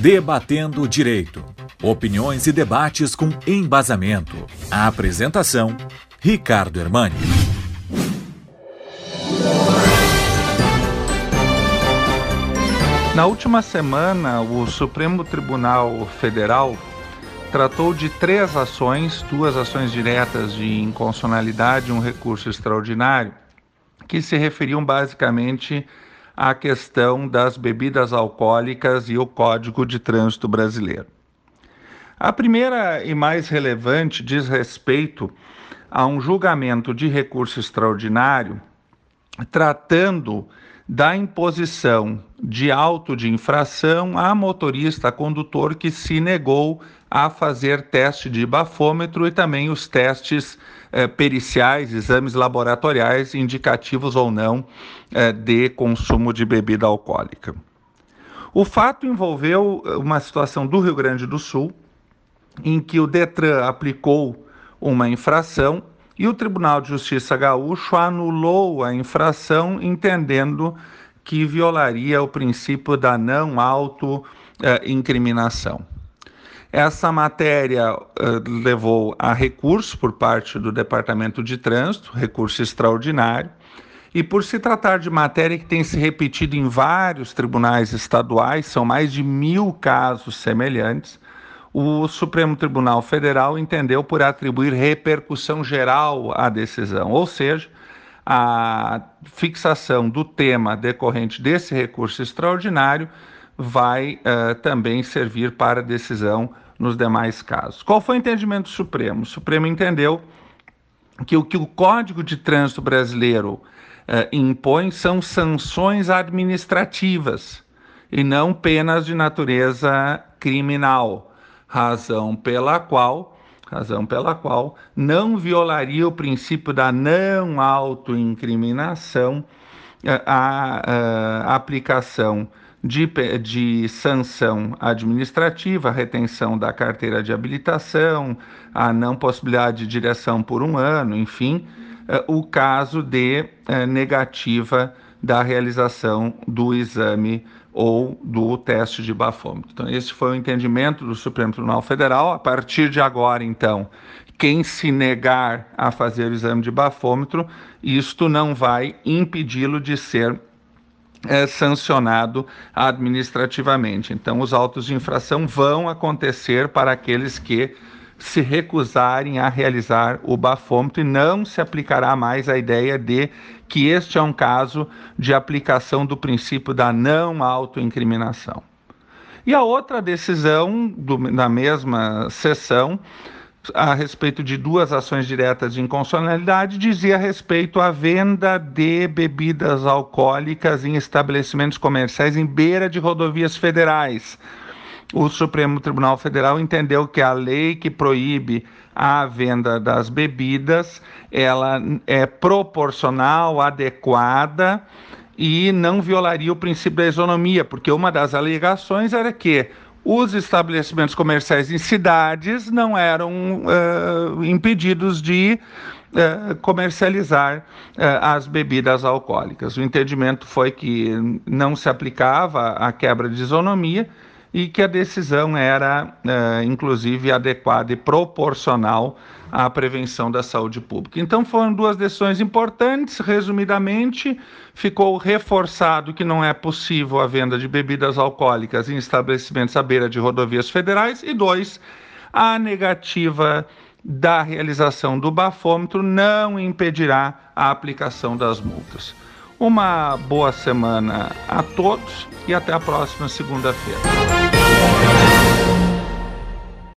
Debatendo o Direito. Opiniões e debates com embasamento. A apresentação: Ricardo Hermani. Na última semana, o Supremo Tribunal Federal tratou de três ações, duas ações diretas de inconstitucionalidade e um recurso extraordinário, que se referiam basicamente à questão das bebidas alcoólicas e o Código de Trânsito Brasileiro. A primeira e mais relevante diz respeito a um julgamento de recurso extraordinário tratando da imposição de auto de infração a motorista a condutor que se negou a fazer teste de bafômetro e também os testes eh, periciais, exames laboratoriais indicativos ou não eh, de consumo de bebida alcoólica. O fato envolveu eh, uma situação do Rio Grande do Sul, em que o Detran aplicou uma infração e o Tribunal de Justiça Gaúcho anulou a infração, entendendo que violaria o princípio da não auto-incriminação. Essa matéria uh, levou a recurso por parte do Departamento de Trânsito, recurso extraordinário, e por se tratar de matéria que tem se repetido em vários tribunais estaduais, são mais de mil casos semelhantes, o Supremo Tribunal Federal entendeu por atribuir repercussão geral à decisão, ou seja, a fixação do tema decorrente desse recurso extraordinário vai uh, também servir para decisão nos demais casos. Qual foi o entendimento do Supremo? O Supremo entendeu que o que o Código de Trânsito Brasileiro uh, impõe são sanções administrativas e não penas de natureza criminal razão pela qual razão pela qual não violaria o princípio da não autoincriminação eh, a, a, a aplicação de, de sanção administrativa, retenção da carteira de habilitação, a não possibilidade de direção por um ano, enfim, eh, o caso de eh, negativa da realização do exame ou do teste de bafômetro. Então, esse foi o entendimento do Supremo Tribunal Federal. A partir de agora, então, quem se negar a fazer o exame de bafômetro, isto não vai impedi-lo de ser é, sancionado administrativamente. Então, os autos de infração vão acontecer para aqueles que se recusarem a realizar o bafômetro e não se aplicará mais a ideia de que este é um caso de aplicação do princípio da não autoincriminação. E a outra decisão do, na mesma sessão, a respeito de duas ações diretas de inconstitucionalidade, dizia respeito à venda de bebidas alcoólicas em estabelecimentos comerciais em beira de rodovias federais. O Supremo Tribunal Federal entendeu que a lei que proíbe a venda das bebidas, ela é proporcional, adequada e não violaria o princípio da isonomia, porque uma das alegações era que os estabelecimentos comerciais em cidades não eram uh, impedidos de uh, comercializar uh, as bebidas alcoólicas. O entendimento foi que não se aplicava a quebra de isonomia e que a decisão era, é, inclusive, adequada e proporcional à prevenção da saúde pública. Então, foram duas decisões importantes. Resumidamente, ficou reforçado que não é possível a venda de bebidas alcoólicas em estabelecimentos à beira de rodovias federais, e dois, a negativa da realização do bafômetro não impedirá a aplicação das multas. Uma boa semana a todos e até a próxima segunda-feira. Thank you.